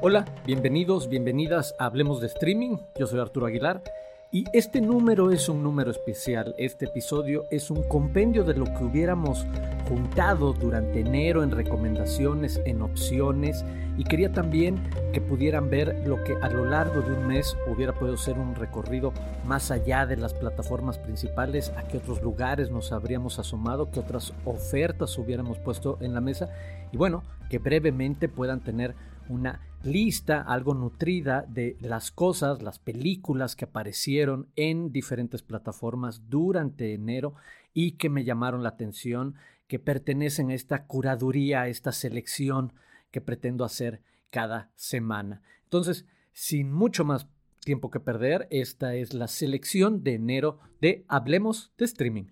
Hola, bienvenidos, bienvenidas a Hablemos de Streaming. Yo soy Arturo Aguilar y este número es un número especial. Este episodio es un compendio de lo que hubiéramos juntado durante enero en recomendaciones, en opciones y quería también que pudieran ver lo que a lo largo de un mes hubiera podido ser un recorrido más allá de las plataformas principales, a qué otros lugares nos habríamos asomado, qué otras ofertas hubiéramos puesto en la mesa y bueno, que brevemente puedan tener una lista algo nutrida de las cosas, las películas que aparecieron en diferentes plataformas durante enero y que me llamaron la atención, que pertenecen a esta curaduría, a esta selección que pretendo hacer cada semana. Entonces, sin mucho más tiempo que perder, esta es la selección de enero de Hablemos de Streaming.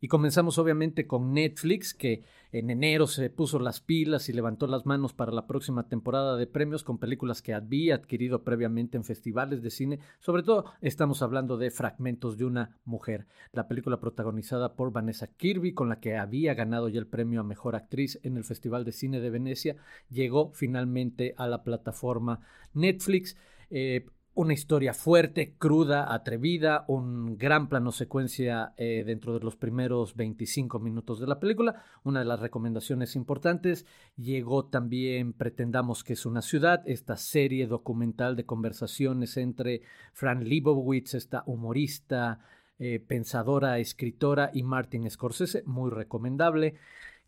Y comenzamos obviamente con Netflix, que en enero se puso las pilas y levantó las manos para la próxima temporada de premios con películas que había adquirido previamente en festivales de cine. Sobre todo estamos hablando de Fragmentos de una mujer, la película protagonizada por Vanessa Kirby, con la que había ganado ya el premio a Mejor Actriz en el Festival de Cine de Venecia, llegó finalmente a la plataforma Netflix. Eh, una historia fuerte, cruda, atrevida, un gran plano secuencia eh, dentro de los primeros 25 minutos de la película. Una de las recomendaciones importantes. Llegó también Pretendamos que es una ciudad, esta serie documental de conversaciones entre Fran Lebowitz, esta humorista, eh, pensadora, escritora, y Martin Scorsese, muy recomendable.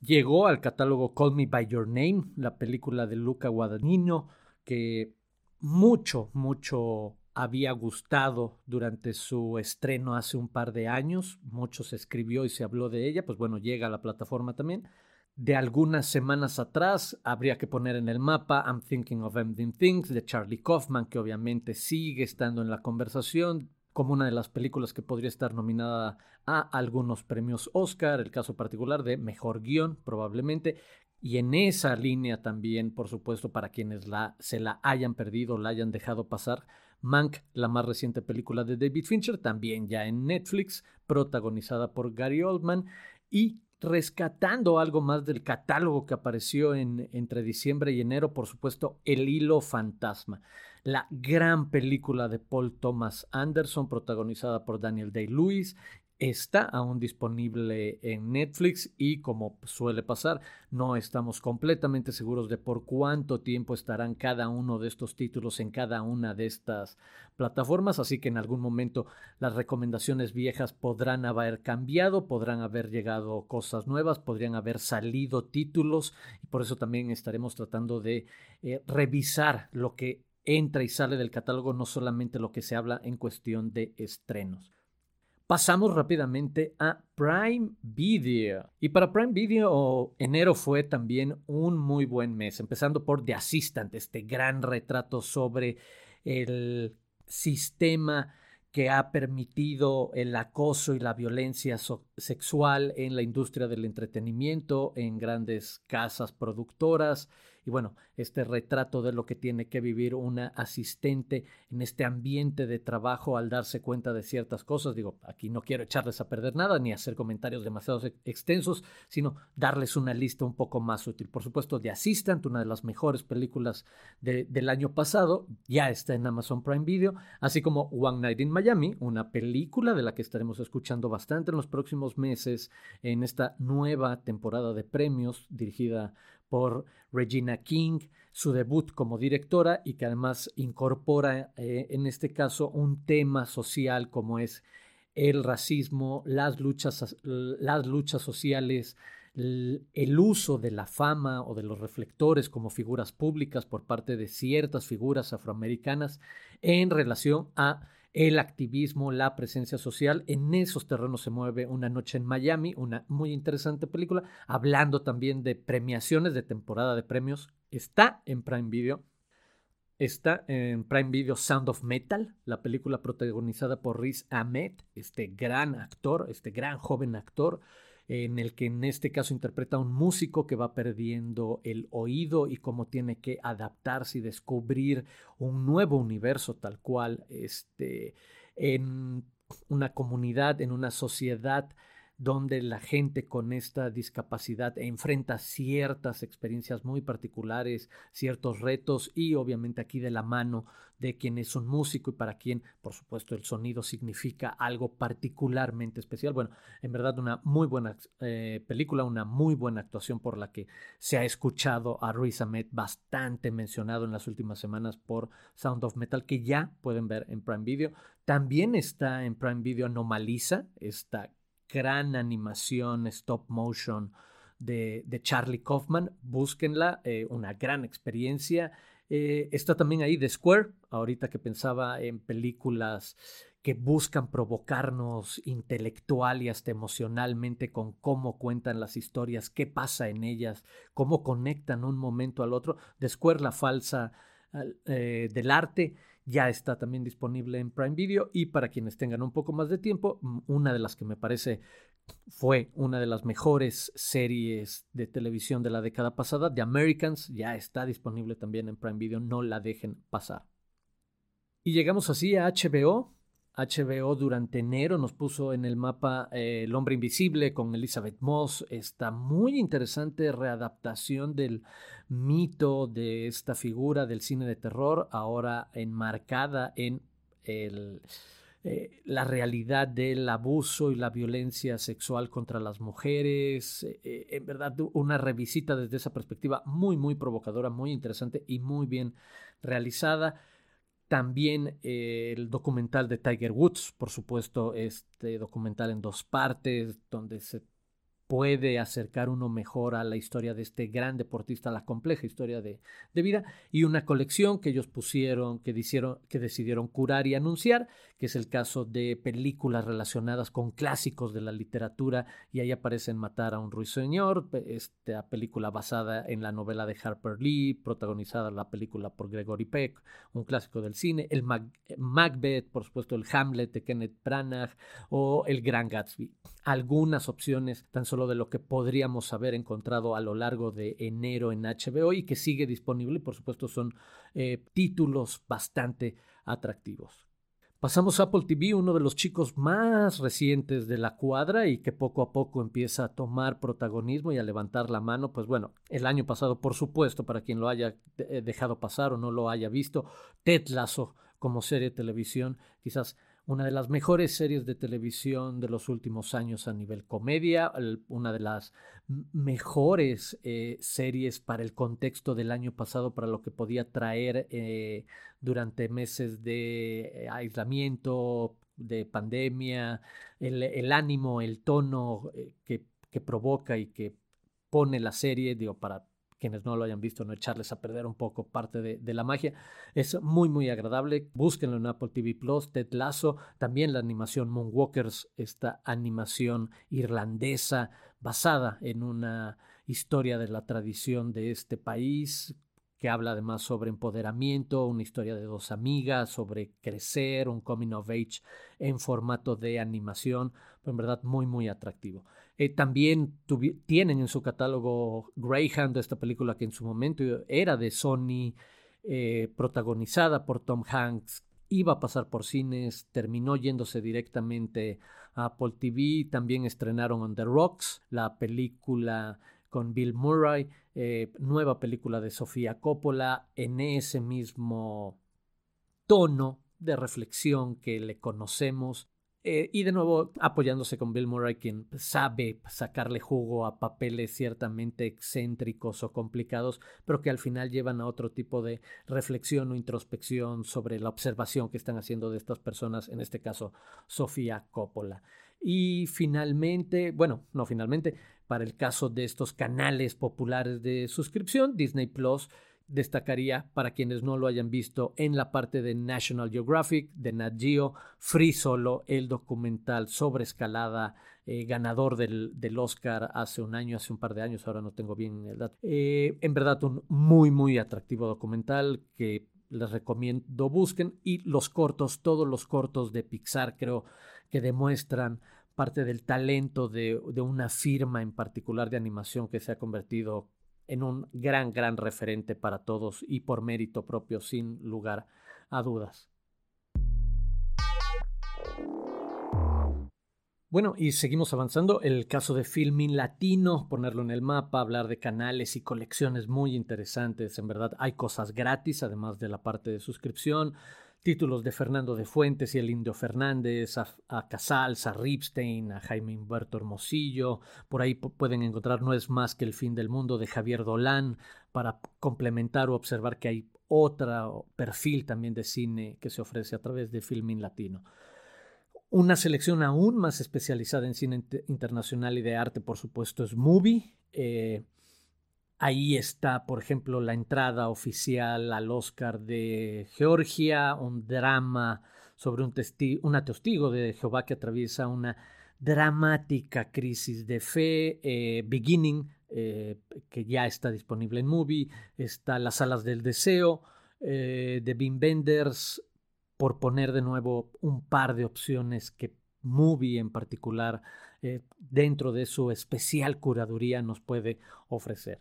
Llegó al catálogo Call Me By Your Name, la película de Luca Guadagnino, que mucho, mucho había gustado durante su estreno hace un par de años. Mucho se escribió y se habló de ella. Pues bueno, llega a la plataforma también. De algunas semanas atrás habría que poner en el mapa I'm Thinking of Ending Things de Charlie Kaufman, que obviamente sigue estando en la conversación como una de las películas que podría estar nominada a algunos premios Oscar, el caso particular de Mejor Guión probablemente, y en esa línea también, por supuesto, para quienes la, se la hayan perdido, la hayan dejado pasar, Mank, la más reciente película de David Fincher, también ya en Netflix, protagonizada por Gary Oldman y rescatando algo más del catálogo que apareció en, entre diciembre y enero, por supuesto, El Hilo Fantasma, la gran película de Paul Thomas Anderson, protagonizada por Daniel Day-Lewis está aún disponible en Netflix y como suele pasar, no estamos completamente seguros de por cuánto tiempo estarán cada uno de estos títulos en cada una de estas plataformas, así que en algún momento las recomendaciones viejas podrán haber cambiado, podrán haber llegado cosas nuevas, podrían haber salido títulos y por eso también estaremos tratando de eh, revisar lo que entra y sale del catálogo, no solamente lo que se habla en cuestión de estrenos. Pasamos rápidamente a Prime Video. Y para Prime Video, enero fue también un muy buen mes, empezando por The Assistant, este gran retrato sobre el sistema que ha permitido el acoso y la violencia sexual en la industria del entretenimiento, en grandes casas productoras, y bueno, este retrato de lo que tiene que vivir una asistente en este ambiente de trabajo al darse cuenta de ciertas cosas. Digo, aquí no quiero echarles a perder nada ni hacer comentarios demasiado extensos, sino darles una lista un poco más útil. Por supuesto, The Assistant, una de las mejores películas del año pasado, ya está en Amazon Prime Video, así como One Night in Miami, una película de la que estaremos escuchando bastante en los próximos meses en esta nueva temporada de premios dirigida por Regina King, su debut como directora y que además incorpora eh, en este caso un tema social como es el racismo, las luchas, las luchas sociales, el uso de la fama o de los reflectores como figuras públicas por parte de ciertas figuras afroamericanas en relación a el activismo, la presencia social. En esos terrenos se mueve Una Noche en Miami, una muy interesante película, hablando también de premiaciones de temporada de premios. Está en Prime Video. Está en Prime Video Sound of Metal, la película protagonizada por Riz Ahmed, este gran actor, este gran joven actor en el que en este caso interpreta a un músico que va perdiendo el oído y cómo tiene que adaptarse y descubrir un nuevo universo tal cual este, en una comunidad, en una sociedad donde la gente con esta discapacidad enfrenta ciertas experiencias muy particulares, ciertos retos y obviamente aquí de la mano de quien es un músico y para quien, por supuesto, el sonido significa algo particularmente especial. Bueno, en verdad una muy buena eh, película, una muy buena actuación por la que se ha escuchado a Riz Ahmed bastante mencionado en las últimas semanas por Sound of Metal, que ya pueden ver en Prime Video. También está en Prime Video Anomaliza, esta gran animación stop motion de, Charlie Kaufman. Búsquenla, eh, una gran experiencia. Eh, está también ahí The Square, ahorita que pensaba en películas que buscan provocarnos intelectual y hasta emocionalmente con cómo cuentan las historias, qué pasa en ellas, cómo conectan un momento al otro. The Square, la falsa eh, del arte, ya está también disponible en Prime Video y para quienes tengan un poco más de tiempo, mm, una de las que me parece fue una de las mejores series de televisión de la década pasada, The Americans, ya está disponible también en Prime Video, no la dejen pasar. Y llegamos así a HBO, HBO durante enero nos puso en el mapa eh, El hombre invisible con Elizabeth Moss, esta muy interesante readaptación del mito de esta figura del cine de terror, ahora enmarcada en eh, la realidad del abuso y la violencia sexual contra las mujeres. Eh, en verdad, una revisita desde esa perspectiva muy, muy provocadora, muy interesante y muy bien realizada. También eh, el documental de Tiger Woods, por supuesto, este documental en dos partes, donde se puede acercar uno mejor a la historia de este gran deportista, la compleja historia de, vida, y una colección que ellos pusieron, que, que decidieron curar y anunciar, que es el caso de películas relacionadas con clásicos de la literatura, y ahí aparecen Matar a un ruiseñor, esta película basada en la novela de Harper Lee, protagonizada la película por Gregory Peck, un clásico del cine, el Macbeth, por supuesto el Hamlet de Kenneth Branagh, o el Gran Gatsby. Algunas opciones tan solo de lo que podríamos haber encontrado a lo largo de enero en HBO y que sigue disponible y por supuesto son eh, títulos bastante atractivos. Pasamos a Apple TV, uno de los chicos más recientes de la cuadra y que poco a poco empieza a tomar protagonismo y a levantar la mano. Pues bueno, el año pasado, por supuesto, para quien lo haya eh, dejado pasar o no lo haya visto, Ted como serie de televisión, quizás una de las mejores series de televisión de los últimos años a nivel comedia, una de las mejores eh, series para el contexto del año pasado, para lo que podía traer eh, durante meses de eh, aislamiento, de pandemia, el, ánimo, el tono que, que provoca y que pone la serie, digo, para quienes no lo hayan visto, no echarles a perder un poco parte de, la magia. Es muy, muy agradable. Búsquenlo en Apple TV Plus, Ted Lasso, también la animación Moonwalkers, esta animación irlandesa basada en una historia de la tradición de este país que habla además sobre empoderamiento, una historia de dos amigas, sobre crecer, un coming of age en formato de animación, en verdad muy, muy atractivo. Eh, también tienen en su catálogo Greyhound, esta película que en su momento era de Sony, eh, protagonizada por Tom Hanks, iba a pasar por cines, terminó yéndose directamente a Apple TV, también estrenaron On the Rocks, la película con Bill Murray, eh, nueva película de Sofía Coppola, en ese mismo tono de reflexión que le conocemos eh, y de nuevo apoyándose con Bill Murray, quien sabe sacarle jugo a papeles ciertamente excéntricos o complicados, pero que al final llevan a otro tipo de reflexión o introspección sobre la observación que están haciendo de estas personas, en este caso Sofía Coppola. Y finalmente, bueno, no finalmente, para el caso de estos canales populares de suscripción, Disney Plus destacaría para quienes no lo hayan visto en la parte de National Geographic, de Nat Geo, Free Solo, el documental sobre escalada, eh, ganador del, Oscar hace un año, hace un par de años, ahora no tengo bien el dato. Eh, en verdad, un muy, muy atractivo documental que les recomiendo busquen y los cortos, todos los cortos de Pixar creo que demuestran parte del talento de, de una firma en particular de animación que se ha convertido en un gran, gran referente para todos y por mérito propio, sin lugar a dudas. Bueno, y seguimos avanzando. El caso de Filmin Latino, ponerlo en el mapa, hablar de canales y colecciones muy interesantes. En verdad, hay cosas gratis, además de la parte de suscripción títulos de Fernando de Fuentes y el Indio Fernández, a, Casals, a Ripstein, a Jaime Humberto Hermosillo. Por ahí pueden encontrar No es más que el fin del mundo de Javier Dolan para complementar o observar que hay otro perfil también de cine que se ofrece a través de Filmin Latino. Una selección aún más especializada en cine internacional y de arte, por supuesto, es Movie. Ahí está, por ejemplo, la entrada oficial al Oscar de Georgia, un drama sobre un testigo, una testigo de Jehová que atraviesa una dramática crisis de fe, eh, Beginning, eh, que ya está disponible en Movie, está Las Salas del Deseo, eh, de Wim Wenders, por poner de nuevo un par de opciones que Movie en particular, dentro de su especial curaduría, nos puede ofrecer.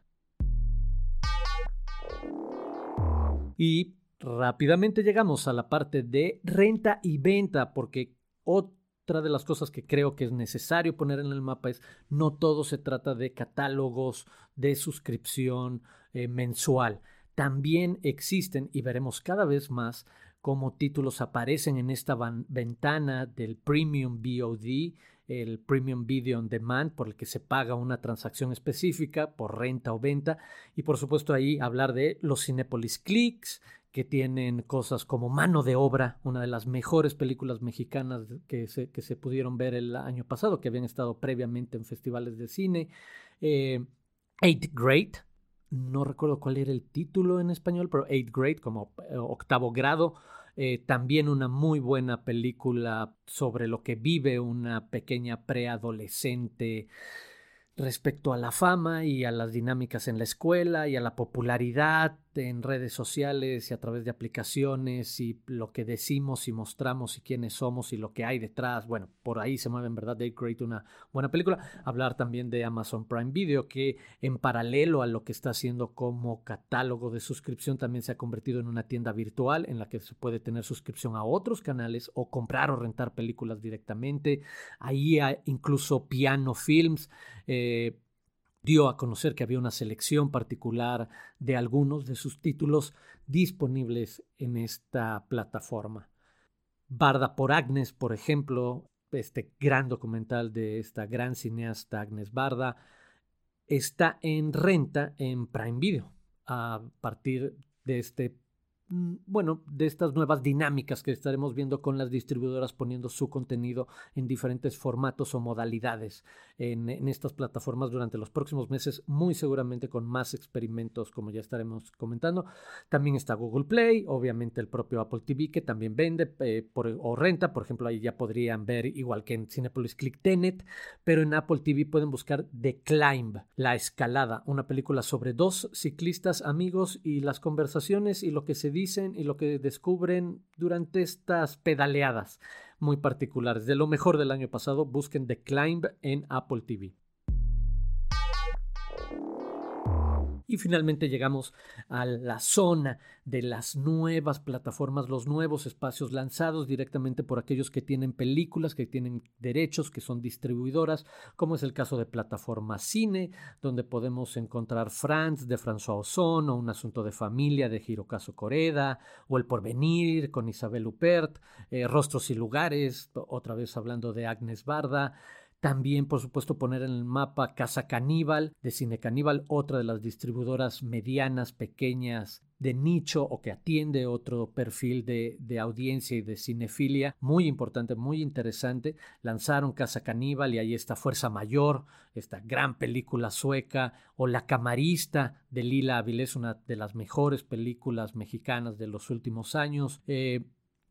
Y rápidamente llegamos a la parte de renta y venta, porque otra de las cosas que creo que es necesario poner en el mapa es no todo se trata de catálogos de suscripción eh, mensual. También existen, y veremos cada vez más, cómo títulos aparecen en esta ventana del Premium VOD, el Premium Video on Demand, por el que se paga una transacción específica por renta o venta. Y por supuesto ahí hablar de los Cinepolis Clicks, que tienen cosas como Mano de Obra, una de las mejores películas mexicanas que se, que se pudieron ver el año pasado, que habían estado previamente en festivales de cine. Eh, Eight Great, no recuerdo cuál era el título en español, pero Eight Grade, como eh, octavo grado. Eh, también una muy buena película sobre lo que vive una pequeña preadolescente respecto a la fama y a las dinámicas en la escuela y a la popularidad en redes sociales y a través de aplicaciones y lo que decimos y mostramos y quiénes somos y lo que hay detrás. Bueno, por ahí se mueve en verdad Dave Great una buena película. Hablar también de Amazon Prime Video que en paralelo a lo que está haciendo como catálogo de suscripción también se ha convertido en una tienda virtual en la que se puede tener suscripción a otros canales o comprar o rentar películas directamente. Ahí incluso Piano Films. Eh, dio a conocer que había una selección particular de algunos de sus títulos disponibles en esta plataforma. Barda por Agnes, por ejemplo, este gran documental de esta gran cineasta Agnes Barda, está en renta en Prime Video a partir de este bueno, de estas nuevas dinámicas que estaremos viendo con las distribuidoras poniendo su contenido en diferentes formatos o modalidades en, estas plataformas durante los próximos meses, muy seguramente con más experimentos como ya estaremos comentando. También está Google Play, obviamente el propio Apple TV que también vende eh, o renta, por ejemplo, ahí ya podrían ver igual que en Cinepolis Click Tenet, pero en Apple TV pueden buscar The Climb, La Escalada, una película sobre dos ciclistas amigos y las conversaciones y lo que se dicen y lo que descubren durante estas pedaleadas muy particulares. De lo mejor del año pasado, busquen The Climb en Apple TV. Y finalmente llegamos a la zona de las nuevas plataformas, los nuevos espacios lanzados directamente por aquellos que tienen películas, que tienen derechos, que son distribuidoras, como es el caso de Plataforma Cine, donde podemos encontrar France de François Ozon, o Un asunto de familia de Hirokazu Koreda, o El porvenir con Isabel Huppert, eh, Rostros y lugares, otra vez hablando de Agnes Barda, también, por supuesto, poner en el mapa Casa Caníbal de Cine Caníbal, otra de las distribuidoras medianas, pequeñas de nicho o que atiende otro perfil de, de, audiencia y de cinefilia muy importante, muy interesante. Lanzaron Casa Caníbal y ahí está Fuerza Mayor, esta gran película sueca, o La Camarista de Lila Avilés, una de las mejores películas mexicanas de los últimos años. Eh,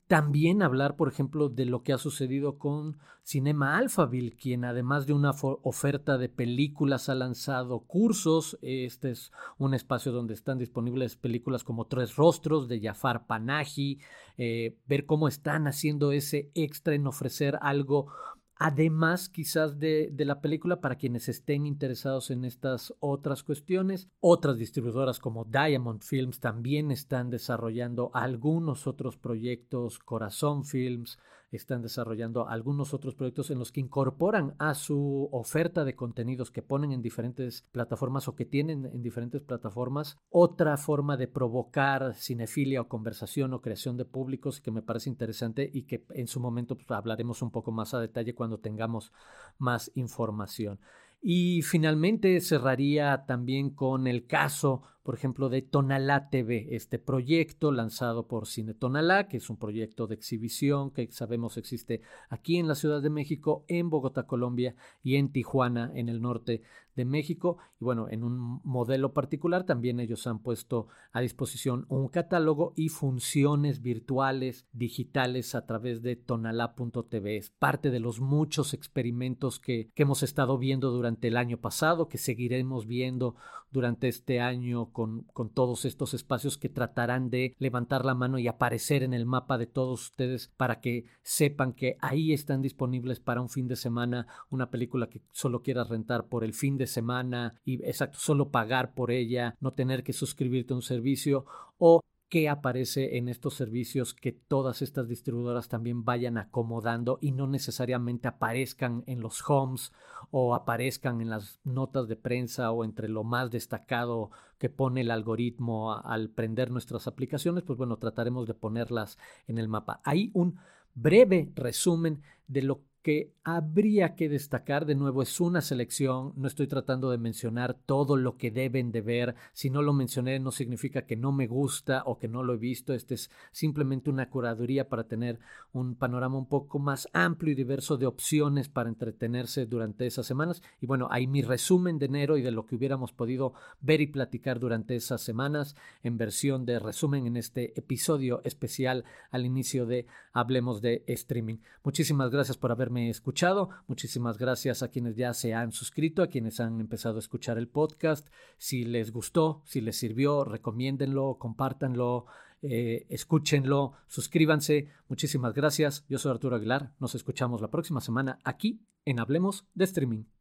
también hablar, por ejemplo, de lo que ha sucedido con Cinema Alphaville, quien además de una oferta de películas ha lanzado cursos. Este es un espacio donde están disponibles películas como Tres Rostros de Jafar Panahi, eh, ver cómo están haciendo ese extra en ofrecer algo además quizás de, la película para quienes estén interesados en estas otras cuestiones. Otras distribuidoras como Diamond Films también están desarrollando algunos otros proyectos, Corazón Films, están desarrollando algunos otros proyectos en los que incorporan a su oferta de contenidos que ponen en diferentes plataformas o que tienen en diferentes plataformas otra forma de provocar cinefilia o conversación o creación de públicos que me parece interesante y que en su momento pues, hablaremos un poco más a detalle cuando tengamos más información. Y finalmente cerraría también con el caso por ejemplo, de Tonalá TV, este proyecto lanzado por Cine Tonalá, que es un proyecto de exhibición que sabemos existe aquí en la Ciudad de México, en Bogotá, Colombia y en Tijuana, en el norte de México. Y bueno, en un modelo particular también ellos han puesto a disposición un catálogo y funciones virtuales, digitales a través de tonalá.tv. Es parte de los muchos experimentos que, que hemos estado viendo durante el año pasado, que seguiremos viendo durante este año con, con, todos estos espacios que tratarán de levantar la mano y aparecer en el mapa de todos ustedes para que sepan que ahí están disponibles para un fin de semana una película que solo quieras rentar por el fin de semana y exacto, solo pagar por ella, no tener que suscribirte a un servicio o que aparece en estos servicios que todas estas distribuidoras también vayan acomodando y no necesariamente aparezcan en los homes o aparezcan en las notas de prensa o entre lo más destacado que pone el algoritmo al prender nuestras aplicaciones, pues bueno, trataremos de ponerlas en el mapa. Hay un breve resumen de lo que habría que destacar, de nuevo, es una selección, no estoy tratando de mencionar todo lo que deben de ver, si no lo mencioné no significa que no me gusta o que no lo he visto, este es simplemente una curaduría para tener un panorama un poco más amplio y diverso de opciones para entretenerse durante esas semanas. Y bueno, hay mi resumen de enero y de lo que hubiéramos podido ver y platicar durante esas semanas en versión de resumen en este episodio especial al inicio de Hablemos de Streaming. Muchísimas gracias por haberme escuchado Muchísimas gracias a quienes ya se han suscrito, a quienes han empezado a escuchar el podcast. Si les gustó, si les sirvió, recomiéndenlo, compártanlo, eh, escúchenlo, suscríbanse. Muchísimas gracias. Yo soy Arturo Aguilar. Nos escuchamos la próxima semana aquí en Hablemos de Streaming.